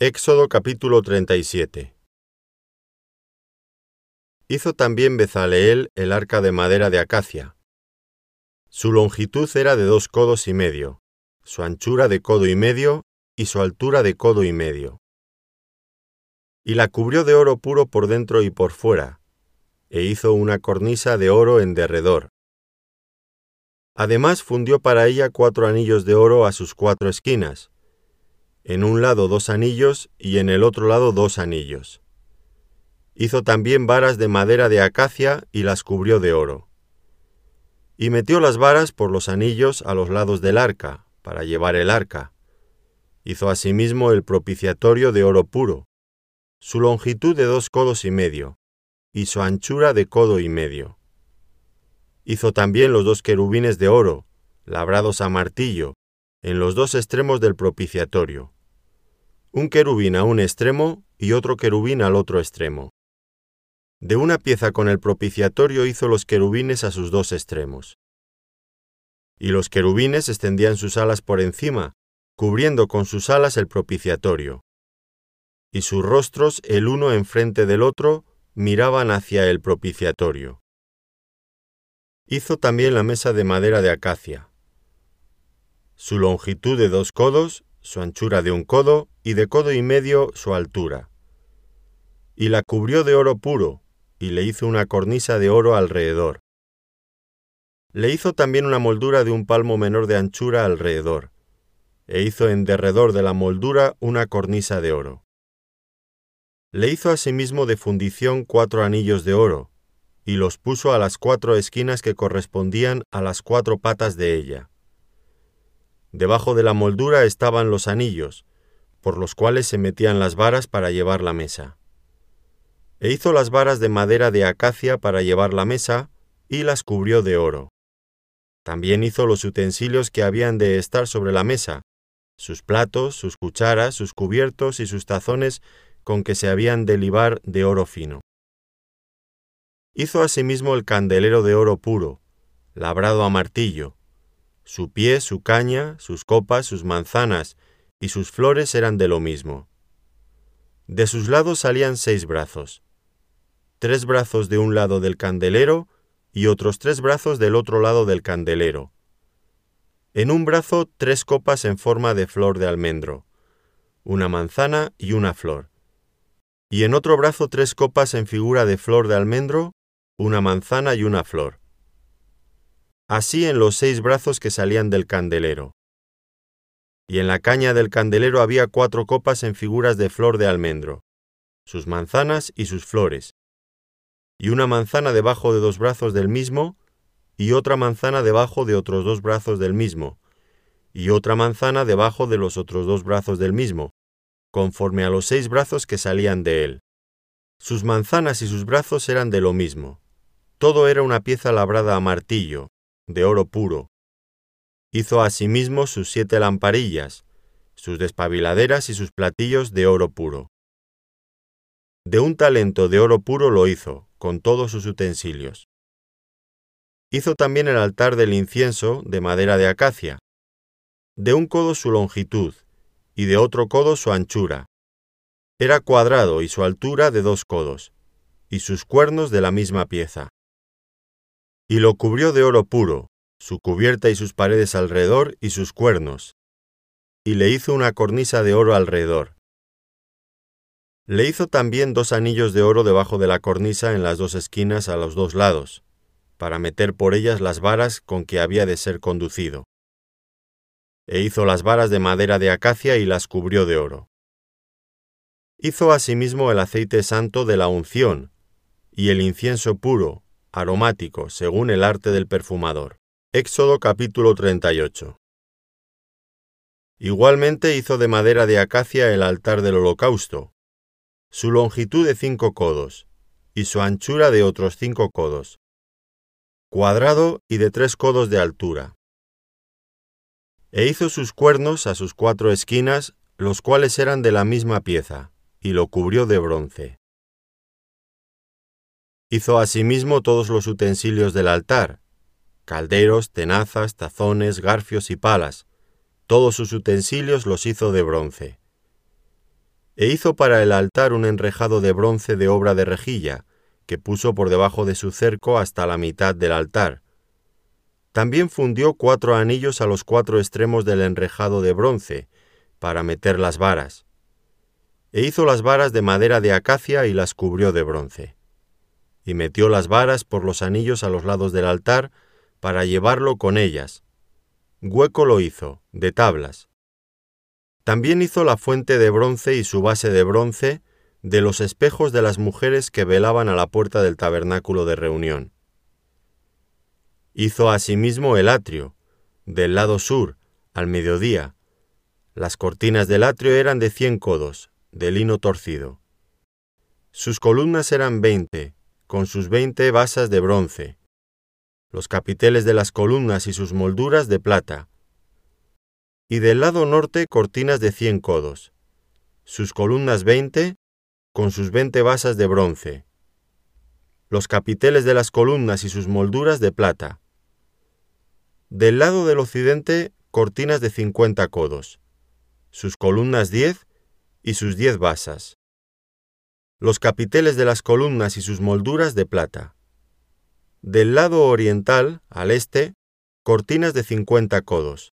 Éxodo capítulo 37 Hizo también Bezaleel el arca de madera de acacia. Su longitud era de dos codos y medio, su anchura de codo y medio y su altura de codo y medio. Y la cubrió de oro puro por dentro y por fuera, e hizo una cornisa de oro en derredor. Además fundió para ella cuatro anillos de oro a sus cuatro esquinas, en un lado dos anillos y en el otro lado dos anillos. Hizo también varas de madera de acacia y las cubrió de oro. Y metió las varas por los anillos a los lados del arca, para llevar el arca. Hizo asimismo el propiciatorio de oro puro, su longitud de dos codos y medio, y su anchura de codo y medio. Hizo también los dos querubines de oro, labrados a martillo, en los dos extremos del propiciatorio un querubín a un extremo y otro querubín al otro extremo. De una pieza con el propiciatorio hizo los querubines a sus dos extremos. Y los querubines extendían sus alas por encima, cubriendo con sus alas el propiciatorio. Y sus rostros, el uno enfrente del otro, miraban hacia el propiciatorio. Hizo también la mesa de madera de acacia. Su longitud de dos codos su anchura de un codo y de codo y medio su altura. Y la cubrió de oro puro, y le hizo una cornisa de oro alrededor. Le hizo también una moldura de un palmo menor de anchura alrededor, e hizo en derredor de la moldura una cornisa de oro. Le hizo asimismo de fundición cuatro anillos de oro, y los puso a las cuatro esquinas que correspondían a las cuatro patas de ella Debajo de la moldura estaban los anillos, por los cuales se metían las varas para llevar la mesa. E hizo las varas de madera de acacia para llevar la mesa, y las cubrió de oro. También hizo los utensilios que habían de estar sobre la mesa, sus platos, sus cucharas, sus cubiertos y sus tazones con que se habían de libar de oro fino. Hizo asimismo el candelero de oro puro, labrado a martillo, su pie, su caña, sus copas, sus manzanas y sus flores eran de lo mismo. De sus lados salían seis brazos, tres brazos de un lado del candelero y otros tres brazos del otro lado del candelero. En un brazo tres copas en forma de flor de almendro, una manzana y una flor. Y en otro brazo tres copas en figura de flor de almendro, una manzana y una flor así en los seis brazos que salían del candelero. Y en la caña del candelero había cuatro copas en figuras de flor de almendro, sus manzanas y sus flores, y una manzana debajo de dos brazos del mismo, y otra manzana debajo de otros dos brazos del mismo, y otra manzana debajo de los otros dos brazos del mismo, conforme a los seis brazos que salían de él. Sus manzanas y sus brazos eran de lo mismo. Todo era una pieza labrada a martillo, de oro puro. Hizo asimismo sus siete lamparillas, sus despabiladeras y sus platillos de oro puro. De un talento de oro puro lo hizo, con todos sus utensilios. Hizo también el altar del incienso de madera de acacia, de un codo su longitud, y de otro codo su anchura. Era cuadrado y su altura de dos codos, y sus cuernos de la misma pieza y lo cubrió de oro puro, su cubierta y sus paredes alrededor y sus cuernos, y le hizo una cornisa de oro alrededor. Le hizo también dos anillos de oro debajo de la cornisa en las dos esquinas a los dos lados, para meter por ellas las varas con que había de ser conducido. E hizo las varas de madera de acacia y las cubrió de oro. Hizo asimismo el aceite santo de la unción, y el incienso puro, aromático, según el arte del perfumador. Éxodo capítulo 38. Igualmente hizo de madera de acacia el altar del holocausto, su longitud de cinco codos, y su anchura de otros cinco codos, cuadrado y de tres codos de altura. E hizo sus cuernos a sus cuatro esquinas, los cuales eran de la misma pieza, y lo cubrió de bronce. Hizo asimismo todos los utensilios del altar, calderos, tenazas, tazones, garfios y palas, todos sus utensilios los hizo de bronce. E hizo para el altar un enrejado de bronce de obra de rejilla, que puso por debajo de su cerco hasta la mitad del altar. También fundió cuatro anillos a los cuatro extremos del enrejado de bronce, para meter las varas. E hizo las varas de madera de acacia y las cubrió de bronce. Y metió las varas por los anillos a los lados del altar, para llevarlo con ellas. Hueco lo hizo, de tablas. También hizo la fuente de bronce y su base de bronce, de los espejos de las mujeres que velaban a la puerta del tabernáculo de reunión. Hizo asimismo el atrio, del lado sur, al mediodía. Las cortinas del atrio eran de cien codos, de lino torcido. Sus columnas eran veinte, con sus veinte basas de bronce. Los capiteles de las columnas y sus molduras de plata. Y del lado norte cortinas de cien codos. Sus columnas veinte con sus veinte basas de bronce, los capiteles de las columnas y sus molduras de plata. Del lado del occidente, cortinas de cincuenta codos, sus columnas diez y sus diez basas. Los capiteles de las columnas y sus molduras de plata. Del lado oriental, al este, cortinas de cincuenta codos.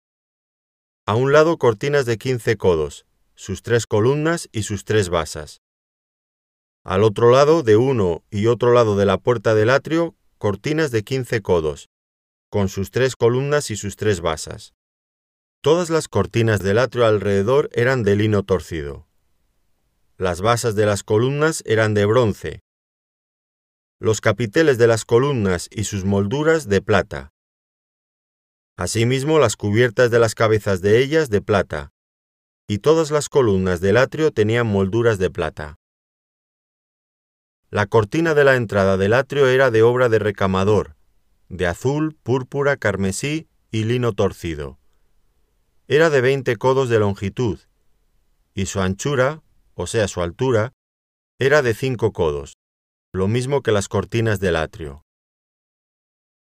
A un lado cortinas de quince codos, sus tres columnas y sus tres basas. Al otro lado de uno y otro lado de la puerta del atrio, cortinas de quince codos, con sus tres columnas y sus tres basas. Todas las cortinas del atrio alrededor eran de lino torcido. Las basas de las columnas eran de bronce. Los capiteles de las columnas y sus molduras de plata. Asimismo las cubiertas de las cabezas de ellas de plata. Y todas las columnas del atrio tenían molduras de plata. La cortina de la entrada del atrio era de obra de recamador, de azul, púrpura, carmesí y lino torcido. Era de veinte codos de longitud, y su anchura, o sea su altura, era de cinco codos, lo mismo que las cortinas del atrio.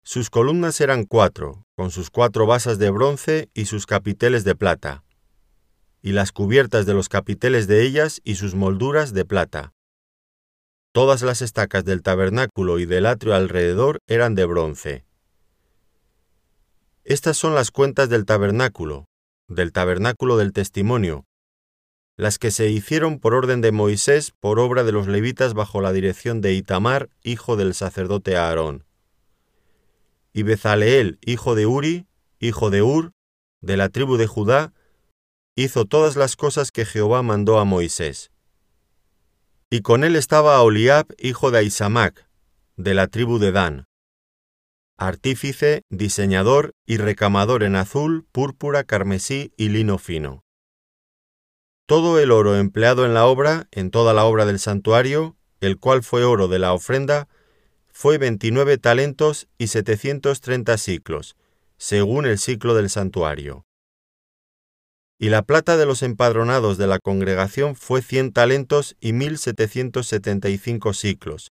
Sus columnas eran cuatro, con sus cuatro basas de bronce y sus capiteles de plata, y las cubiertas de los capiteles de ellas y sus molduras de plata. Todas las estacas del tabernáculo y del atrio alrededor eran de bronce. Estas son las cuentas del tabernáculo, del tabernáculo del testimonio, las que se hicieron por orden de Moisés por obra de los levitas bajo la dirección de Itamar, hijo del sacerdote Aarón. Y Bezaleel, hijo de Uri, hijo de Ur, de la tribu de Judá, hizo todas las cosas que Jehová mandó a Moisés. Y con él estaba Oliab, hijo de Aisamac, de la tribu de Dan, artífice, diseñador y recamador en azul, púrpura, carmesí y lino fino. Todo el oro empleado en la obra, en toda la obra del santuario, el cual fue oro de la ofrenda, fue veintinueve talentos y setecientos treinta ciclos, según el ciclo del santuario y la plata de los empadronados de la congregación fue cien talentos y mil setecientos setenta y cinco ciclos,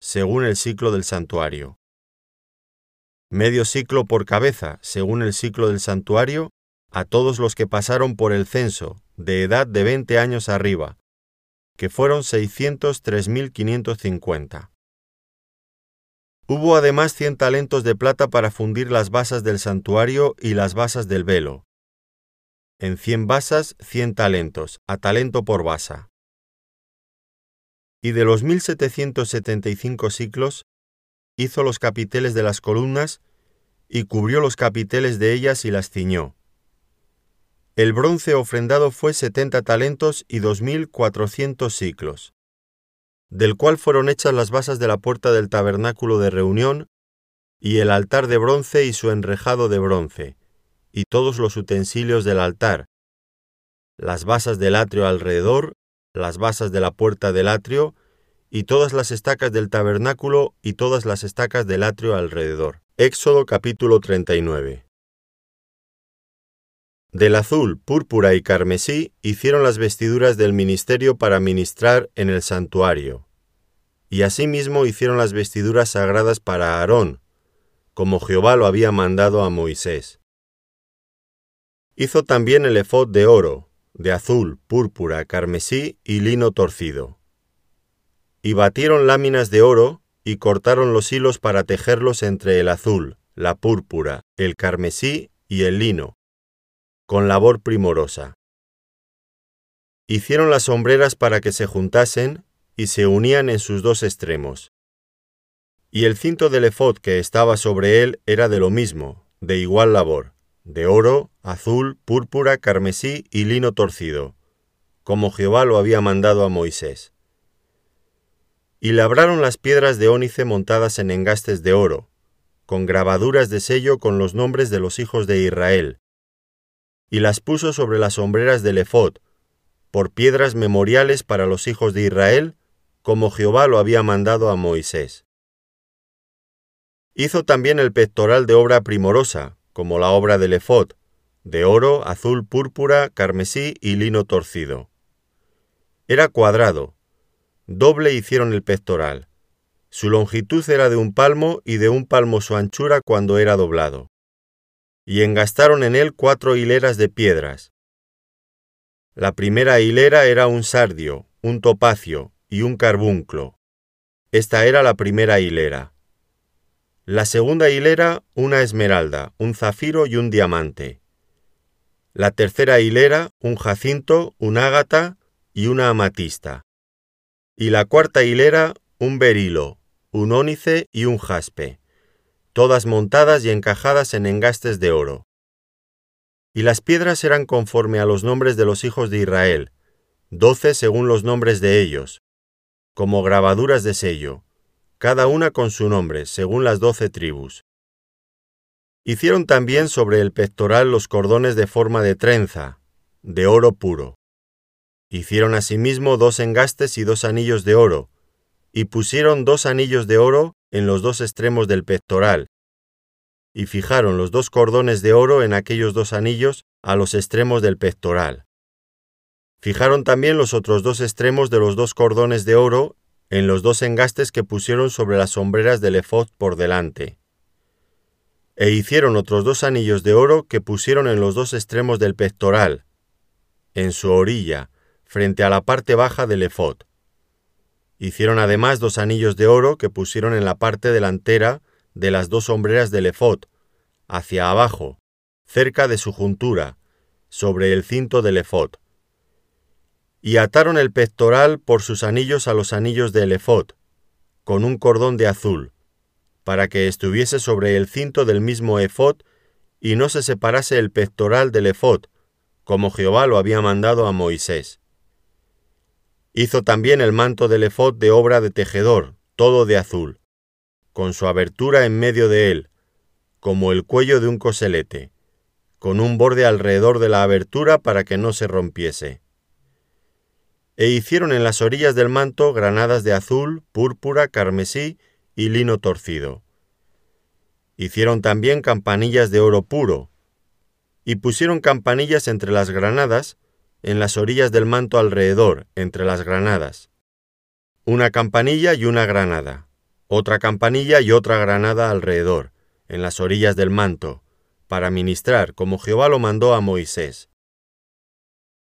según el ciclo del santuario. Medio ciclo por cabeza, según el ciclo del santuario, a todos los que pasaron por el censo, de edad de veinte años arriba, que fueron seiscientos tres mil quinientos cincuenta. Hubo además cien talentos de plata para fundir las basas del santuario y las basas del velo, en cien basas cien talentos, a talento por basa. Y de los mil setecientos setenta y cinco ciclos, hizo los capiteles de las columnas, y cubrió los capiteles de ellas y las ciñó. El bronce ofrendado fue setenta talentos y dos mil cuatrocientos ciclos, del cual fueron hechas las basas de la puerta del tabernáculo de reunión, y el altar de bronce y su enrejado de bronce, y todos los utensilios del altar, las basas del atrio alrededor, las basas de la puerta del atrio, y todas las estacas del tabernáculo y todas las estacas del atrio alrededor. Éxodo capítulo 39. Del azul, púrpura y carmesí hicieron las vestiduras del ministerio para ministrar en el santuario. Y asimismo hicieron las vestiduras sagradas para Aarón, como Jehová lo había mandado a Moisés. Hizo también el efod de oro, de azul, púrpura, carmesí y lino torcido. Y batieron láminas de oro y cortaron los hilos para tejerlos entre el azul, la púrpura, el carmesí y el lino, con labor primorosa. Hicieron las sombreras para que se juntasen y se unían en sus dos extremos. Y el cinto del efod que estaba sobre él era de lo mismo, de igual labor, de oro, azul, púrpura, carmesí y lino torcido, como Jehová lo había mandado a Moisés. Y labraron las piedras de ónice montadas en engastes de oro, con grabaduras de sello con los nombres de los hijos de Israel, y las puso sobre las sombreras del efod, por piedras memoriales para los hijos de Israel, como Jehová lo había mandado a Moisés. Hizo también el pectoral de obra primorosa, como la obra del efod, de oro, azul, púrpura, carmesí y lino torcido. Era cuadrado. Doble hicieron el pectoral. Su longitud era de un palmo y de un palmo su anchura cuando era doblado. Y engastaron en él cuatro hileras de piedras. La primera hilera era un sardio, un topacio y un carbunclo. Esta era la primera hilera. La segunda hilera, una esmeralda, un zafiro y un diamante. La tercera hilera, un jacinto, un ágata y una amatista. Y la cuarta hilera, un berilo, un ónice y un jaspe, todas montadas y encajadas en engastes de oro. Y las piedras eran conforme a los nombres de los hijos de Israel, doce según los nombres de ellos, como grabaduras de sello, cada una con su nombre, según las doce tribus. Hicieron también sobre el pectoral los cordones de forma de trenza, de oro puro. Hicieron asimismo dos engastes y dos anillos de oro, y pusieron dos anillos de oro en los dos extremos del pectoral, y fijaron los dos cordones de oro en aquellos dos anillos a los extremos del pectoral. Fijaron también los otros dos extremos de los dos cordones de oro en los dos engastes que pusieron sobre las sombreras del efod por delante. E hicieron otros dos anillos de oro que pusieron en los dos extremos del pectoral, en su orilla, frente a la parte baja del efod. Hicieron además dos anillos de oro que pusieron en la parte delantera de las dos sombreras del efod, hacia abajo, cerca de su juntura, sobre el cinto del efod. Y ataron el pectoral por sus anillos a los anillos del efod, con un cordón de azul, para que estuviese sobre el cinto del mismo efod y no se separase el pectoral del efod, como Jehová lo había mandado a Moisés. Hizo también el manto del efod de obra de tejedor, todo de azul, con su abertura en medio de él, como el cuello de un coselete, con un borde alrededor de la abertura para que no se rompiese. E hicieron en las orillas del manto granadas de azul, púrpura, carmesí y lino torcido. Hicieron también campanillas de oro puro, y pusieron campanillas entre las granadas, en las orillas del manto alrededor, entre las granadas. Una campanilla y una granada, otra campanilla y otra granada alrededor, en las orillas del manto, para ministrar, como Jehová lo mandó a Moisés.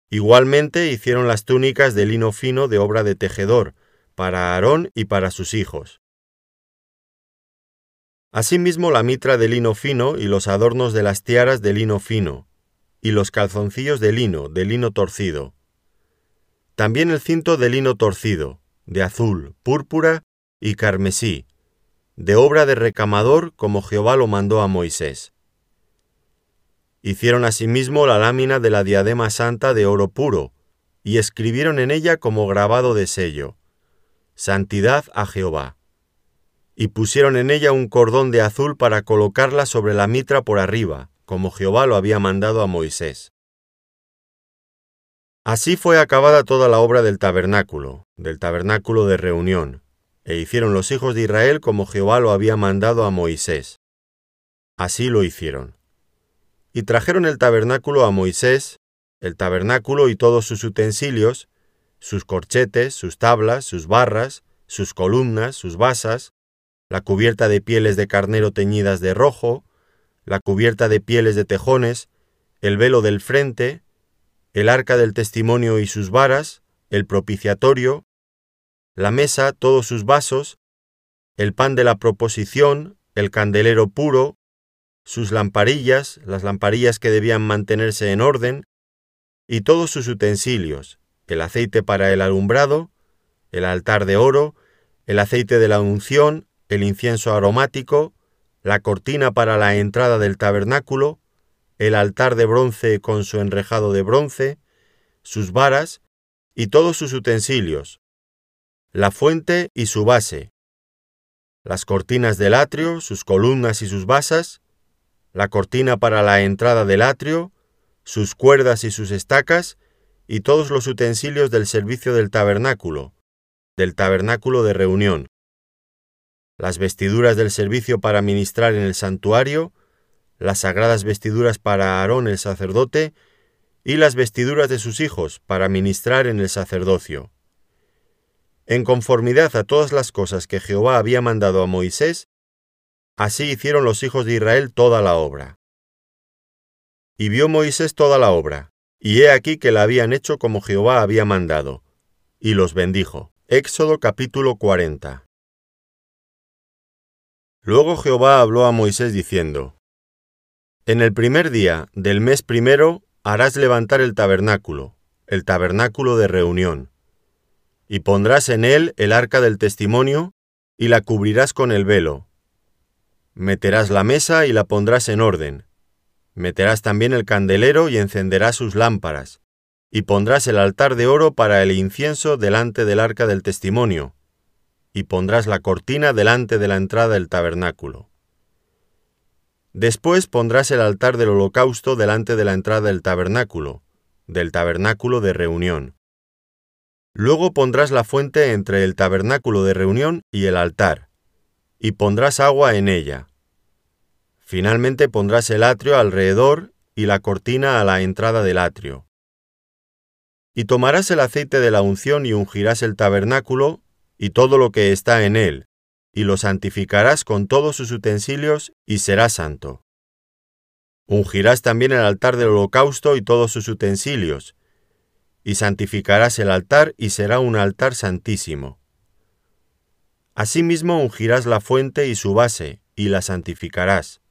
Igualmente hicieron las túnicas de lino fino de obra de tejedor, para Aarón y para sus hijos. Asimismo la mitra de lino fino y los adornos de las tiaras de lino fino, y los calzoncillos de lino, de lino torcido. También el cinto de lino torcido, de azul, púrpura y carmesí, de obra de recamador como Jehová lo mandó a Moisés. Hicieron asimismo la lámina de la diadema santa de oro puro, y escribieron en ella como grabado de sello, Santidad a Jehová. Y pusieron en ella un cordón de azul para colocarla sobre la mitra por arriba, como Jehová lo había mandado a Moisés. Así fue acabada toda la obra del tabernáculo, del tabernáculo de reunión, e hicieron los hijos de Israel como Jehová lo había mandado a Moisés. Así lo hicieron. Y trajeron el tabernáculo a Moisés, el tabernáculo y todos sus utensilios, sus corchetes, sus tablas, sus barras, sus columnas, sus basas, la cubierta de pieles de carnero teñidas de rojo, la cubierta de pieles de tejones, el velo del frente, el arca del testimonio y sus varas, el propiciatorio, la mesa, todos sus vasos, el pan de la proposición, el candelero puro, sus lamparillas, las lamparillas que debían mantenerse en orden, y todos sus utensilios, el aceite para el alumbrado, el altar de oro, el aceite de la unción, el incienso aromático, la cortina para la entrada del tabernáculo, el altar de bronce con su enrejado de bronce, sus varas y todos sus utensilios, la fuente y su base, las cortinas del atrio, sus columnas y sus basas, la cortina para la entrada del atrio, sus cuerdas y sus estacas, y todos los utensilios del servicio del tabernáculo, del tabernáculo de reunión, las vestiduras del servicio para ministrar en el santuario, las sagradas vestiduras para Aarón el sacerdote, y las vestiduras de sus hijos para ministrar en el sacerdocio. En conformidad a todas las cosas que Jehová había mandado a Moisés, así hicieron los hijos de Israel toda la obra. Y vio Moisés toda la obra, y he aquí que la habían hecho como Jehová había mandado, y los bendijo. Éxodo capítulo 40. Luego Jehová habló a Moisés diciendo, En el primer día del mes primero harás levantar el tabernáculo, el tabernáculo de reunión, y pondrás en él el arca del testimonio, y la cubrirás con el velo. Meterás la mesa y la pondrás en orden. Meterás también el candelero y encenderás sus lámparas y pondrás el altar de oro para el incienso delante del arca del testimonio, y pondrás la cortina delante de la entrada del tabernáculo. Después pondrás el altar del holocausto delante de la entrada del tabernáculo, del tabernáculo de reunión. Luego pondrás la fuente entre el tabernáculo de reunión y el altar, y pondrás agua en ella. Finalmente pondrás el atrio alrededor y la cortina a la entrada del atrio. Y tomarás el aceite de la unción y ungirás el tabernáculo y todo lo que está en él, y lo santificarás con todos sus utensilios, y será santo. Ungirás también el altar del holocausto y todos sus utensilios, y santificarás el altar y será un altar santísimo. Asimismo ungirás la fuente y su base, y la santificarás.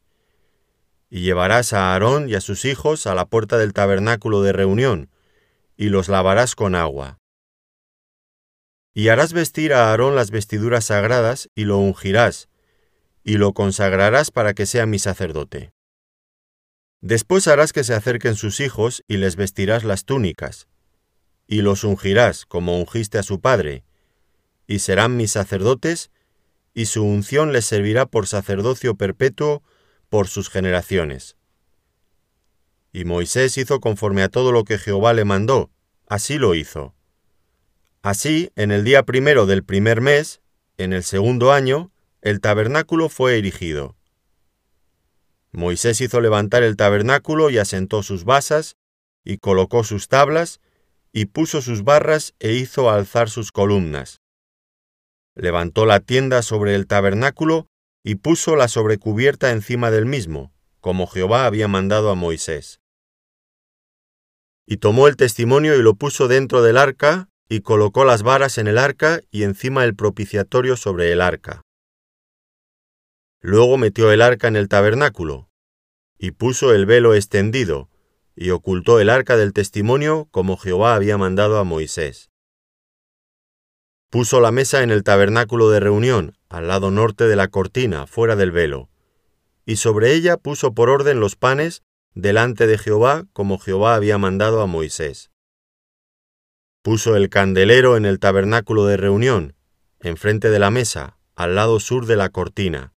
Y llevarás a Aarón y a sus hijos a la puerta del tabernáculo de reunión, y los lavarás con agua. Y harás vestir a Aarón las vestiduras sagradas, y lo ungirás, y lo consagrarás para que sea mi sacerdote. Después harás que se acerquen sus hijos, y les vestirás las túnicas, y los ungirás, como ungiste a su padre, y serán mis sacerdotes, y su unción les servirá por sacerdocio perpetuo por sus generaciones. Y Moisés hizo conforme a todo lo que Jehová le mandó, así lo hizo. Así, en el día primero del primer mes, en el segundo año, el tabernáculo fue erigido. Moisés hizo levantar el tabernáculo y asentó sus basas, y colocó sus tablas, y puso sus barras e hizo alzar sus columnas. Levantó la tienda sobre el tabernáculo y puso la sobrecubierta encima del mismo, como Jehová había mandado a Moisés. Y tomó el testimonio y lo puso dentro del arca, y colocó las varas en el arca y encima el propiciatorio sobre el arca. Luego metió el arca en el tabernáculo, y puso el velo extendido, y ocultó el arca del testimonio como Jehová había mandado a Moisés. Puso la mesa en el tabernáculo de reunión, al lado norte de la cortina, fuera del velo, y sobre ella puso por orden los panes delante de Jehová como Jehová había mandado a Moisés. Puso el candelero en el tabernáculo de reunión, enfrente de la mesa, al lado sur de la cortina,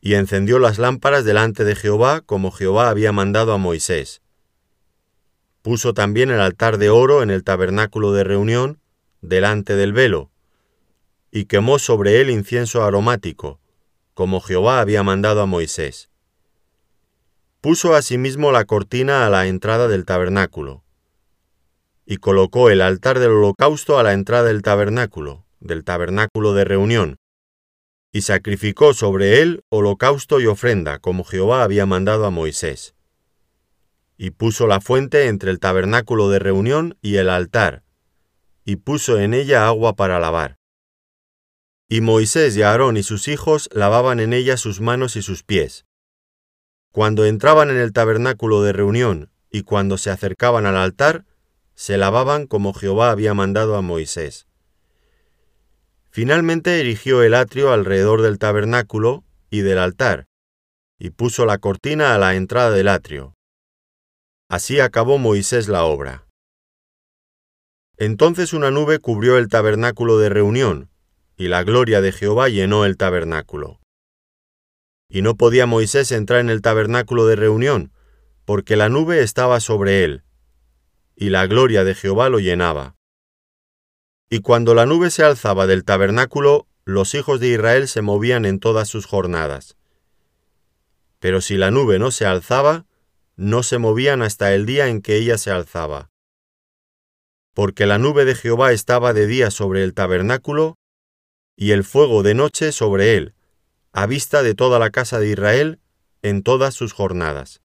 y encendió las lámparas delante de Jehová como Jehová había mandado a Moisés. Puso también el altar de oro en el tabernáculo de reunión, delante del velo, y quemó sobre él incienso aromático, como Jehová había mandado a Moisés. Puso asimismo la cortina a la entrada del tabernáculo, y colocó el altar del holocausto a la entrada del tabernáculo, del tabernáculo de reunión, y sacrificó sobre él holocausto y ofrenda, como Jehová había mandado a Moisés. y puso la fuente entre el tabernáculo de reunión y el altar, y puso en ella agua para lavar. Y Moisés y Aarón y sus hijos lavaban en ella sus manos y sus pies. Cuando entraban en el tabernáculo de reunión y cuando se acercaban al altar, se lavaban como Jehová había mandado a Moisés. Finalmente erigió el atrio alrededor del tabernáculo y del altar, y puso la cortina a la entrada del atrio. Así acabó Moisés la obra. Entonces una nube cubrió el tabernáculo de reunión, y la gloria de Jehová llenó el tabernáculo. Y no podía Moisés entrar en el tabernáculo de reunión, porque la nube estaba sobre él, y la gloria de Jehová lo llenaba. Y cuando la nube se alzaba del tabernáculo, los hijos de Israel se movían en todas sus jornadas. Pero si la nube no se alzaba, no se movían hasta el día en que ella se alzaba. Porque la nube de Jehová estaba de día sobre el tabernáculo, y el fuego de noche sobre él, a vista de toda la casa de Israel en todas sus jornadas.